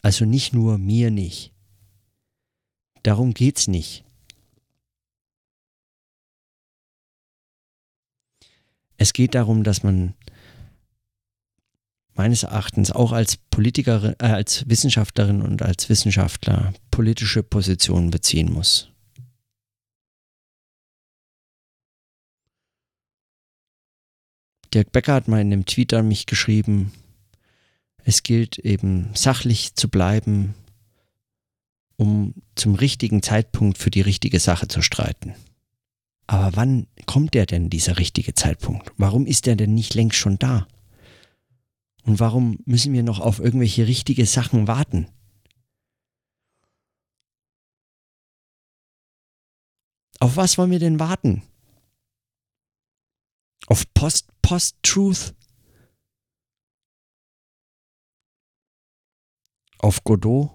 Also nicht nur mir nicht. Darum geht es nicht. Es geht darum, dass man meines Erachtens auch als Politikerin, äh, als Wissenschaftlerin und als Wissenschaftler politische Positionen beziehen muss. Dirk Becker hat mal in einem Tweet an mich geschrieben, es gilt eben sachlich zu bleiben, um zum richtigen Zeitpunkt für die richtige Sache zu streiten. Aber wann kommt der denn, dieser richtige Zeitpunkt? Warum ist der denn nicht längst schon da? Und warum müssen wir noch auf irgendwelche richtige Sachen warten? Auf was wollen wir denn warten? Auf Post-Post-Truth? Auf Godot?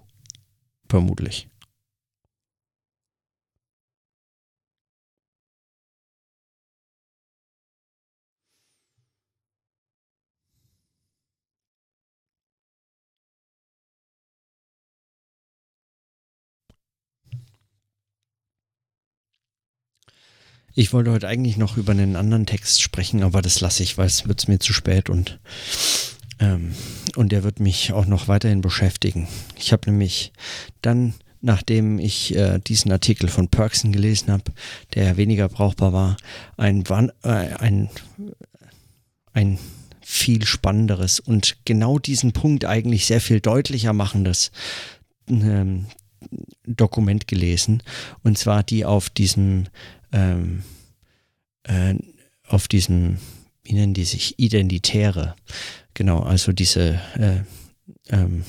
Vermutlich. Ich wollte heute eigentlich noch über einen anderen Text sprechen, aber das lasse ich, weil es wird mir zu spät und, ähm, und der wird mich auch noch weiterhin beschäftigen. Ich habe nämlich dann, nachdem ich äh, diesen Artikel von Perksen gelesen habe, der weniger brauchbar war, ein, äh, ein, ein viel spannenderes und genau diesen Punkt eigentlich sehr viel deutlicher machendes ähm, Dokument gelesen. Und zwar die auf diesem ähm, äh, auf diesem, wie nennen die sich, Identitäre, genau, also diese äh, ähm,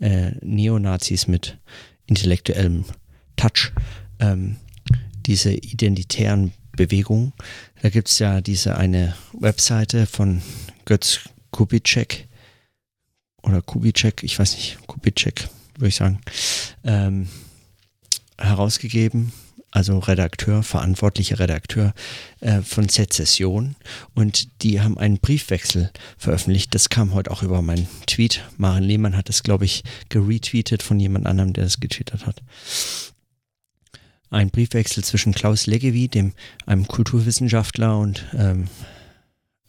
äh, Neonazis mit intellektuellem Touch, ähm, diese identitären Bewegungen. Da gibt es ja diese eine Webseite von Götz Kubitschek oder Kubitschek, ich weiß nicht, Kubitschek, würde ich sagen, ähm, herausgegeben also Redakteur, verantwortlicher Redakteur äh, von Sezession. Und die haben einen Briefwechsel veröffentlicht. Das kam heute auch über meinen Tweet. Maren Lehmann hat es, glaube ich, geretweetet von jemand anderem, der das getwittert hat. Ein Briefwechsel zwischen Klaus Leggevi, dem einem Kulturwissenschaftler und, ähm,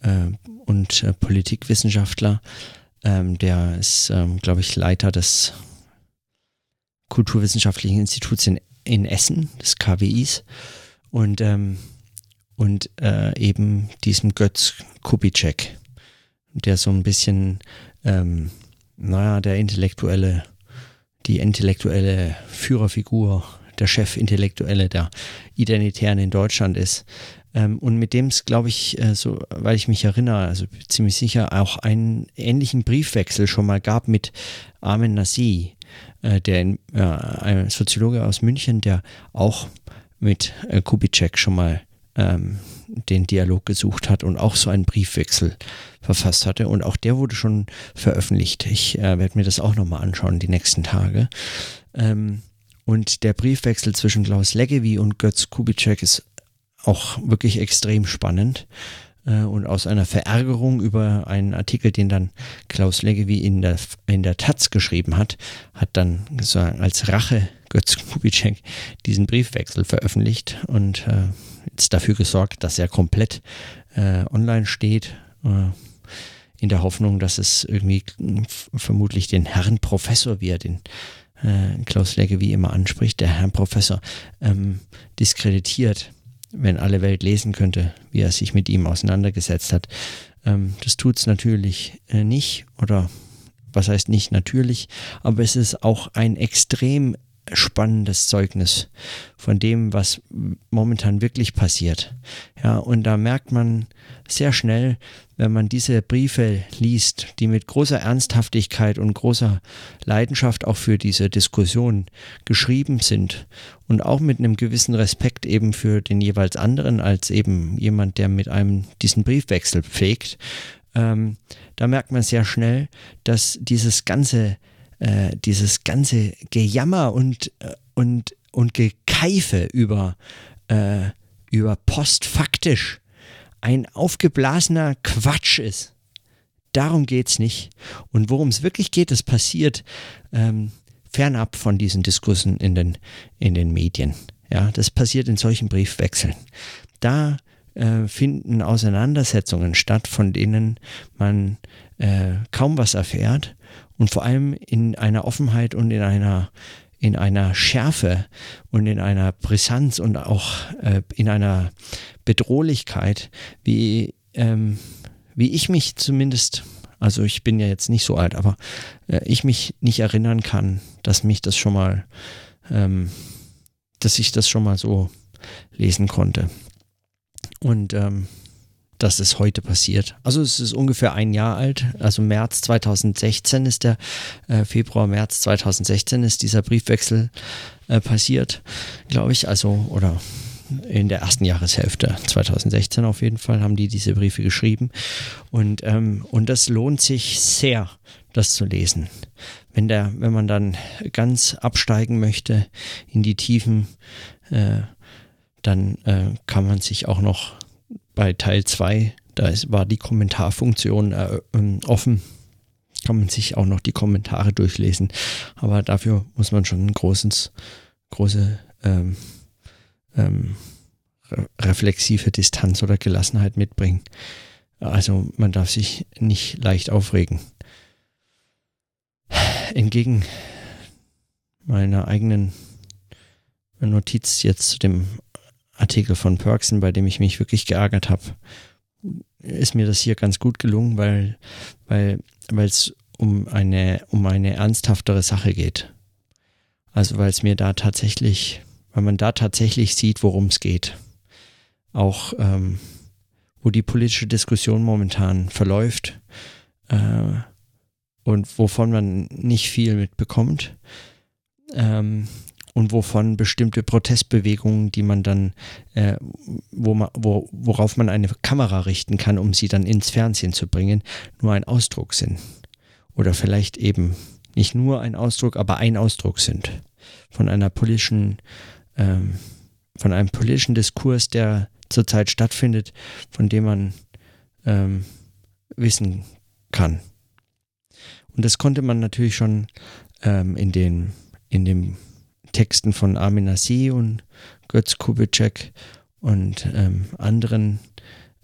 äh, und äh, Politikwissenschaftler, ähm, der ist, ähm, glaube ich, Leiter des Kulturwissenschaftlichen Instituts in in Essen, des KWIs, und, ähm, und äh, eben diesem Götz Kubitschek, der so ein bisschen, ähm, naja, der intellektuelle, die intellektuelle Führerfigur, der Chefintellektuelle der Identitären in Deutschland ist. Ähm, und mit dem es, glaube ich, äh, so, weil ich mich erinnere, also ziemlich sicher auch einen ähnlichen Briefwechsel schon mal gab mit Armin Nasi, äh, der äh, ein Soziologe aus München, der auch mit äh, Kubitschek schon mal ähm, den Dialog gesucht hat und auch so einen Briefwechsel verfasst hatte. Und auch der wurde schon veröffentlicht. Ich äh, werde mir das auch nochmal anschauen die nächsten Tage. Ähm, und der Briefwechsel zwischen Klaus Leggevi und Götz Kubitschek ist auch wirklich extrem spannend. Äh, und aus einer Verärgerung über einen Artikel, den dann Klaus Leggevi in der, in der Taz geschrieben hat, hat dann sozusagen als Rache Götz Kubitschek diesen Briefwechsel veröffentlicht und äh, jetzt dafür gesorgt, dass er komplett äh, online steht. Äh, in der Hoffnung, dass es irgendwie vermutlich den Herrn Professor, wie er den äh, Klaus Legge wie immer anspricht, der Herr Professor, ähm, diskreditiert, wenn alle Welt lesen könnte, wie er sich mit ihm auseinandergesetzt hat. Ähm, das tut es natürlich äh, nicht oder was heißt nicht natürlich, aber es ist auch ein extrem spannendes Zeugnis von dem, was momentan wirklich passiert. Ja, und da merkt man sehr schnell, wenn man diese Briefe liest, die mit großer Ernsthaftigkeit und großer Leidenschaft auch für diese Diskussion geschrieben sind und auch mit einem gewissen Respekt eben für den jeweils anderen als eben jemand, der mit einem diesen Briefwechsel pflegt, ähm, da merkt man sehr schnell, dass dieses ganze äh, dieses ganze Gejammer und, äh, und, und Gekeife über, äh, über postfaktisch ein aufgeblasener Quatsch ist. Darum geht es nicht. Und worum es wirklich geht, das passiert ähm, fernab von diesen Diskursen in den, in den Medien. Ja, das passiert in solchen Briefwechseln. Da äh, finden Auseinandersetzungen statt, von denen man äh, kaum was erfährt und vor allem in einer Offenheit und in einer in einer Schärfe und in einer Brisanz und auch äh, in einer Bedrohlichkeit, wie, ähm, wie ich mich zumindest, also ich bin ja jetzt nicht so alt, aber äh, ich mich nicht erinnern kann, dass mich das schon mal, ähm, dass ich das schon mal so lesen konnte. Und ähm, dass es heute passiert. Also es ist ungefähr ein Jahr alt, also März 2016 ist der, äh, Februar, März 2016 ist dieser Briefwechsel äh, passiert, glaube ich, also oder in der ersten Jahreshälfte 2016 auf jeden Fall haben die diese Briefe geschrieben und, ähm, und das lohnt sich sehr, das zu lesen. Wenn, der, wenn man dann ganz absteigen möchte in die Tiefen, äh, dann äh, kann man sich auch noch bei Teil 2, da ist, war die Kommentarfunktion äh, ähm, offen. Kann man sich auch noch die Kommentare durchlesen. Aber dafür muss man schon ein großes, große ähm, ähm, re reflexive Distanz oder Gelassenheit mitbringen. Also man darf sich nicht leicht aufregen. Entgegen meiner eigenen Notiz jetzt zu dem Artikel von Perksen, bei dem ich mich wirklich geärgert habe, ist mir das hier ganz gut gelungen, weil weil weil es um eine um eine ernsthaftere Sache geht. Also weil es mir da tatsächlich, weil man da tatsächlich sieht, worum es geht. Auch ähm, wo die politische Diskussion momentan verläuft äh, und wovon man nicht viel mitbekommt. Ähm, und wovon bestimmte Protestbewegungen, die man dann, äh, wo man, wo, worauf man eine Kamera richten kann, um sie dann ins Fernsehen zu bringen, nur ein Ausdruck sind. Oder vielleicht eben nicht nur ein Ausdruck, aber ein Ausdruck sind von einer politischen, ähm, von einem politischen Diskurs, der zurzeit stattfindet, von dem man ähm, wissen kann. Und das konnte man natürlich schon ähm, in den in dem Texten von Armin Assi und Götz Kubitschek und ähm, anderen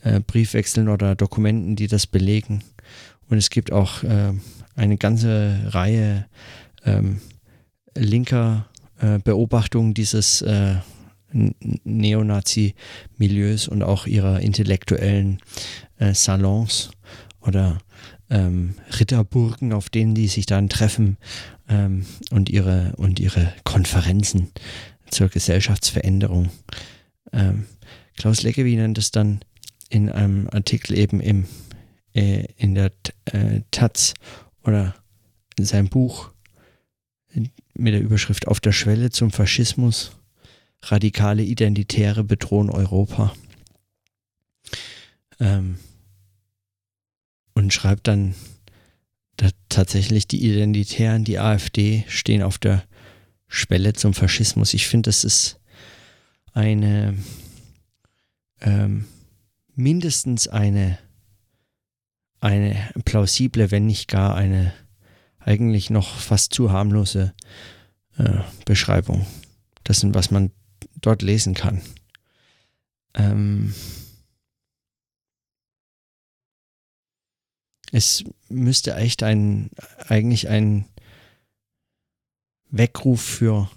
äh, Briefwechseln oder Dokumenten, die das belegen. Und es gibt auch äh, eine ganze Reihe ähm, linker äh, Beobachtungen dieses äh, Neonazi-Milieus und auch ihrer intellektuellen äh, Salons oder ähm, Ritterburgen, auf denen die sich dann treffen ähm, und, ihre, und ihre Konferenzen zur Gesellschaftsveränderung. Ähm, Klaus Leckewi nennt es dann in einem Artikel eben im, äh, in der äh, Taz oder in seinem Buch mit der Überschrift Auf der Schwelle zum Faschismus. Radikale Identitäre bedrohen Europa. Ähm, und schreibt dann tatsächlich die Identitären, die AfD, stehen auf der Schwelle zum Faschismus. Ich finde, das ist eine ähm, mindestens eine, eine plausible, wenn nicht gar eine eigentlich noch fast zu harmlose äh, Beschreibung dessen, was man dort lesen kann. Ähm es müsste echt ein, eigentlich ein Weckruf für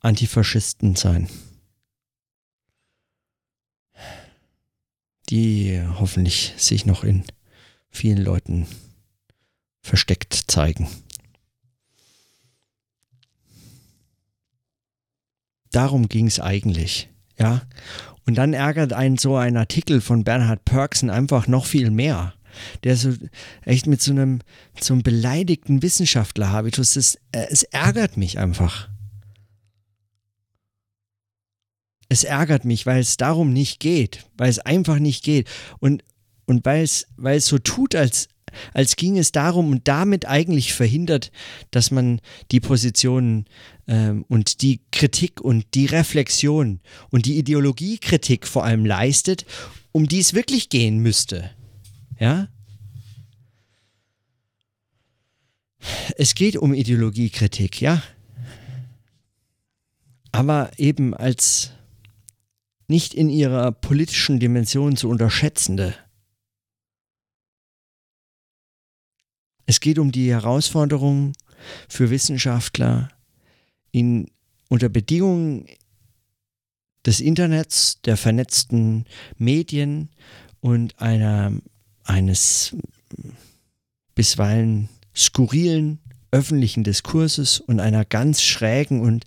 Antifaschisten sein. Die hoffentlich sich noch in vielen Leuten versteckt zeigen. Darum ging es eigentlich, ja. Und dann ärgert einen so ein Artikel von Bernhard Perksen einfach noch viel mehr. Der so echt mit so einem, so einem beleidigten Wissenschaftler-Habitus, das, äh, es ärgert mich einfach. Es ärgert mich, weil es darum nicht geht, weil es einfach nicht geht. Und, und weil, es, weil es so tut, als, als ging es darum und damit eigentlich verhindert, dass man die Positionen ähm, und die Kritik und die Reflexion und die Ideologiekritik vor allem leistet, um die es wirklich gehen müsste. Ja? Es geht um Ideologiekritik, ja. Aber eben als nicht in ihrer politischen Dimension zu unterschätzende. Es geht um die Herausforderung für Wissenschaftler in, unter Bedingungen des Internets, der vernetzten Medien und einer, eines bisweilen skurrilen öffentlichen Diskurses und einer ganz schrägen und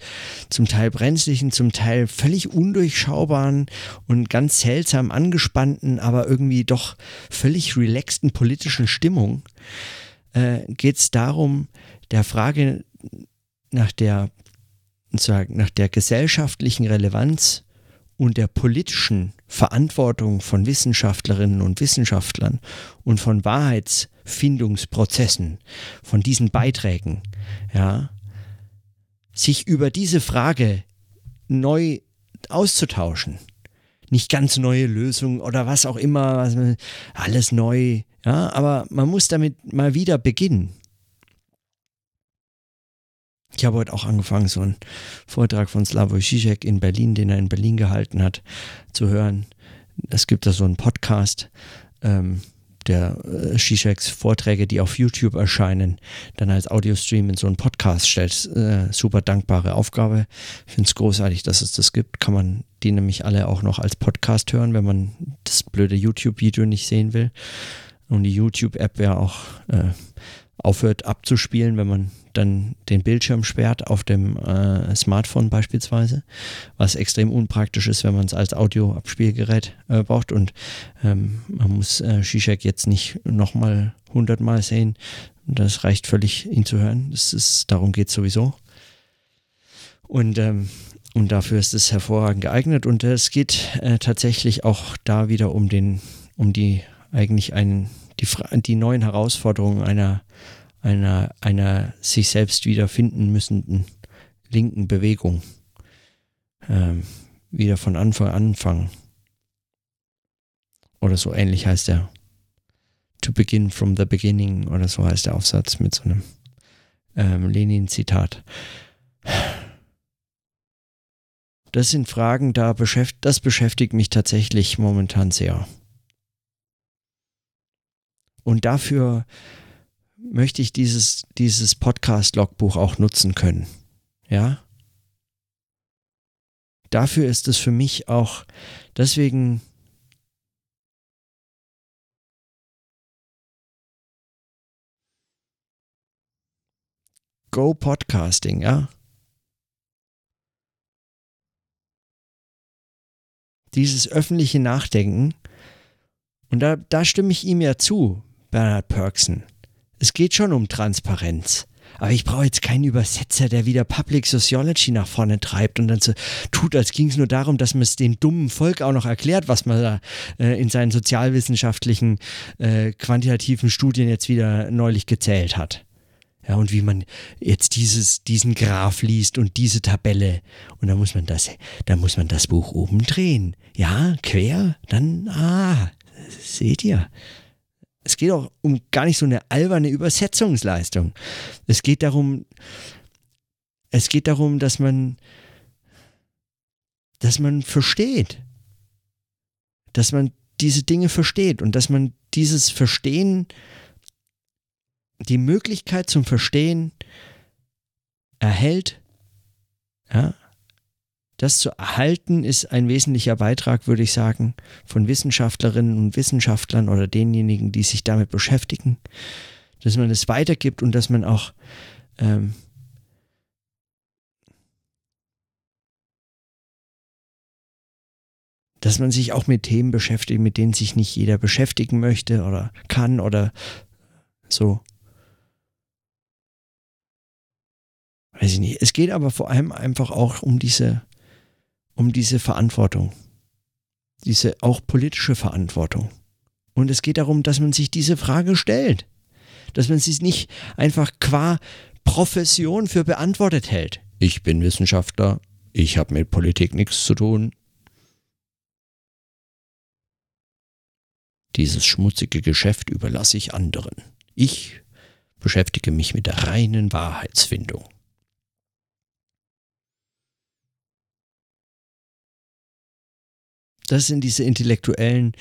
zum Teil brenzlichen, zum Teil völlig undurchschaubaren und ganz seltsam angespannten, aber irgendwie doch völlig relaxten politischen Stimmung äh, geht es darum, der Frage nach der, nach der gesellschaftlichen Relevanz und der politischen Verantwortung von Wissenschaftlerinnen und Wissenschaftlern und von Wahrheitsfindungsprozessen, von diesen Beiträgen, ja, sich über diese Frage neu auszutauschen. Nicht ganz neue Lösungen oder was auch immer, alles neu, ja, aber man muss damit mal wieder beginnen. Ich habe heute auch angefangen, so einen Vortrag von Slavoj Žižek in Berlin, den er in Berlin gehalten hat, zu hören. Es gibt da so einen Podcast, ähm, der äh, Zizeks Vorträge, die auf YouTube erscheinen, dann als Audiostream in so einen Podcast stellt. Äh, super dankbare Aufgabe. Ich finde es großartig, dass es das gibt. Kann man die nämlich alle auch noch als Podcast hören, wenn man das blöde YouTube-Video nicht sehen will. Und die YouTube-App wäre auch äh, aufhört abzuspielen, wenn man dann den Bildschirm sperrt auf dem äh, Smartphone beispielsweise, was extrem unpraktisch ist, wenn man es als Audioabspielgerät äh, braucht. Und ähm, man muss äh, Shishak jetzt nicht nochmal hundertmal sehen, das reicht völlig, ihn zu hören, das ist, darum geht es sowieso. Und ähm, und dafür ist es hervorragend geeignet. Und es geht äh, tatsächlich auch da wieder um den, um die eigentlich einen, die, die neuen Herausforderungen einer einer, einer sich selbst wiederfinden müssenden linken Bewegung ähm, wieder von Anfang an anfangen. Oder so ähnlich heißt der. To begin from the beginning oder so heißt der Aufsatz mit so einem ähm, Lenin-Zitat. Das sind Fragen, da beschäft das beschäftigt mich tatsächlich momentan sehr. Und dafür möchte ich dieses, dieses Podcast-Logbuch auch nutzen können. Ja? Dafür ist es für mich auch, deswegen Go Podcasting, ja? Dieses öffentliche Nachdenken, und da, da stimme ich ihm ja zu, Bernhard Perksen es geht schon um Transparenz. Aber ich brauche jetzt keinen Übersetzer, der wieder Public Sociology nach vorne treibt und dann so tut, als ging es nur darum, dass man es dem dummen Volk auch noch erklärt, was man da äh, in seinen sozialwissenschaftlichen, äh, quantitativen Studien jetzt wieder neulich gezählt hat. Ja, und wie man jetzt dieses, diesen Graph liest und diese Tabelle. Und dann muss man das, dann muss man das Buch oben drehen. Ja, quer, dann, ah, seht ihr. Es geht auch um gar nicht so eine alberne Übersetzungsleistung. Es geht darum, es geht darum, dass man, dass man versteht. Dass man diese Dinge versteht und dass man dieses Verstehen die Möglichkeit zum Verstehen erhält, ja, das zu erhalten ist ein wesentlicher Beitrag, würde ich sagen, von Wissenschaftlerinnen und Wissenschaftlern oder denjenigen, die sich damit beschäftigen, dass man es weitergibt und dass man auch ähm, dass man sich auch mit Themen beschäftigt, mit denen sich nicht jeder beschäftigen möchte oder kann oder so. weiß ich nicht. Es geht aber vor allem einfach auch um diese, um diese Verantwortung. Diese auch politische Verantwortung. Und es geht darum, dass man sich diese Frage stellt. Dass man sie nicht einfach qua Profession für beantwortet hält. Ich bin Wissenschaftler, ich habe mit Politik nichts zu tun. Dieses schmutzige Geschäft überlasse ich anderen. Ich beschäftige mich mit der reinen Wahrheitsfindung. Das sind diese Intellektuellen,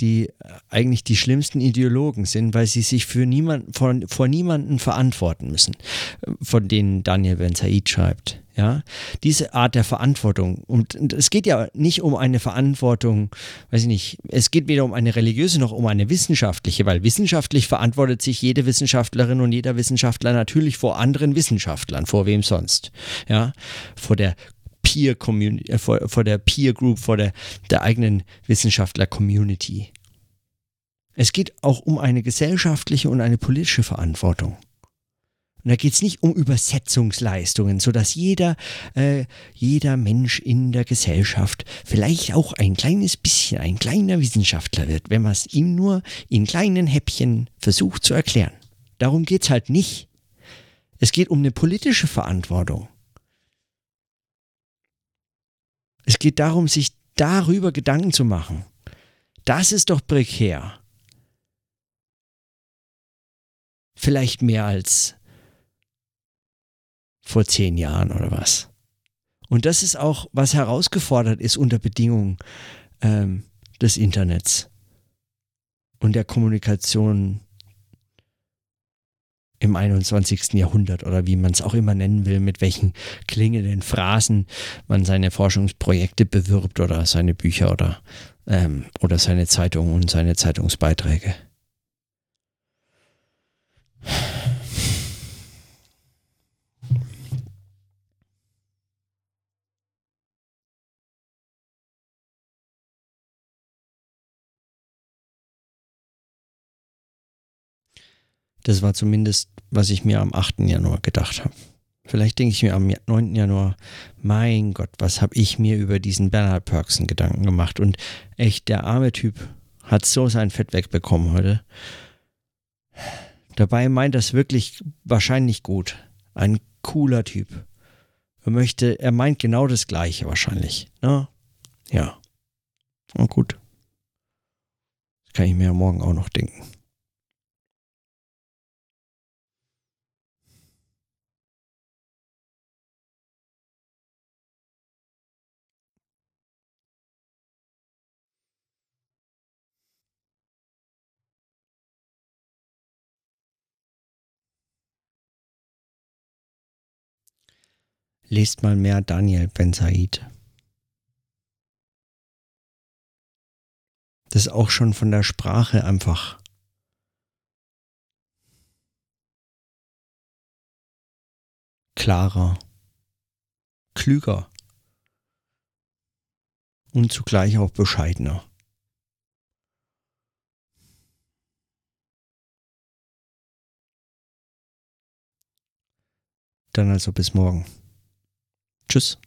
die eigentlich die schlimmsten Ideologen sind, weil sie sich für niemand, vor, vor niemanden verantworten müssen, von denen Daniel Ben Said schreibt. Ja, diese Art der Verantwortung. Und, und es geht ja nicht um eine Verantwortung, weiß ich nicht, es geht weder um eine religiöse noch um eine wissenschaftliche, weil wissenschaftlich verantwortet sich jede Wissenschaftlerin und jeder Wissenschaftler natürlich vor anderen Wissenschaftlern, vor wem sonst. Ja, vor der Peer Community, äh, vor, vor der Peer Group, vor der, der eigenen Wissenschaftler-Community. Es geht auch um eine gesellschaftliche und eine politische Verantwortung. Und da geht es nicht um Übersetzungsleistungen, sodass jeder, äh, jeder Mensch in der Gesellschaft vielleicht auch ein kleines bisschen ein kleiner Wissenschaftler wird, wenn man es ihm nur in kleinen Häppchen versucht zu erklären. Darum geht es halt nicht. Es geht um eine politische Verantwortung. Es geht darum, sich darüber Gedanken zu machen. Das ist doch prekär. Vielleicht mehr als vor zehn Jahren oder was. Und das ist auch, was herausgefordert ist unter Bedingungen ähm, des Internets und der Kommunikation im 21. Jahrhundert oder wie man es auch immer nennen will, mit welchen klingenden Phrasen man seine Forschungsprojekte bewirbt oder seine Bücher oder, ähm, oder seine Zeitungen und seine Zeitungsbeiträge. Das war zumindest, was ich mir am 8. Januar gedacht habe. Vielleicht denke ich mir am 9. Januar, mein Gott, was habe ich mir über diesen Bernhard Perksen Gedanken gemacht. Und echt, der arme Typ hat so sein Fett wegbekommen heute. Dabei meint das wirklich wahrscheinlich gut. Ein cooler Typ. Er möchte, er meint genau das Gleiche wahrscheinlich. Ne? Ja. Und gut. Das kann ich mir ja morgen auch noch denken. Lest mal mehr Daniel Ben Said. Das ist auch schon von der Sprache einfach klarer, klüger und zugleich auch bescheidener. Dann also bis morgen. Tschüss.